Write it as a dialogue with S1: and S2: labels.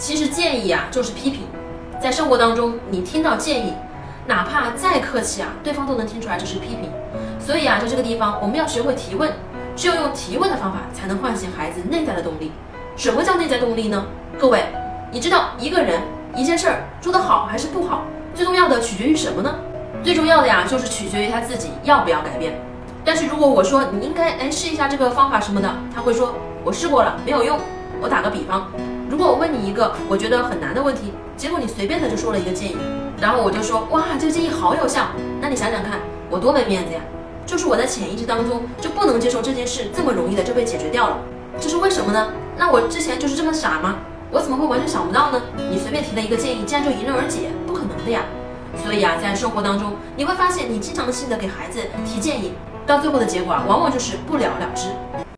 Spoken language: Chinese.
S1: 其实建议啊就是批评，在生活当中你听到建议，哪怕再客气啊，对方都能听出来这是批评。所以啊，在这个地方我们要学会提问，只有用提问的方法才能唤醒孩子内在的动力。什么叫内在动力呢？各位，你知道一个人一件事儿做得好还是不好，最重要的取决于什么呢？最重要的呀，就是取决于他自己要不要改变。但是如果我说你应该哎试一下这个方法什么的，他会说我试过了没有用。我打个比方，如果我问你一个我觉得很难的问题，结果你随便的就说了一个建议，然后我就说哇这个建议好有效，那你想想看我多没面子呀！就是我在潜意识当中就不能接受这件事这么容易的就被解决掉了，这是为什么呢？那我之前就是这么傻吗？我怎么会完全想不到呢？你随便提的一个建议竟然就迎刃而解，不可能的呀！所以啊，在生活当中你会发现，你经常性的给孩子提建议。到最后的结果啊，往往就是不了了之。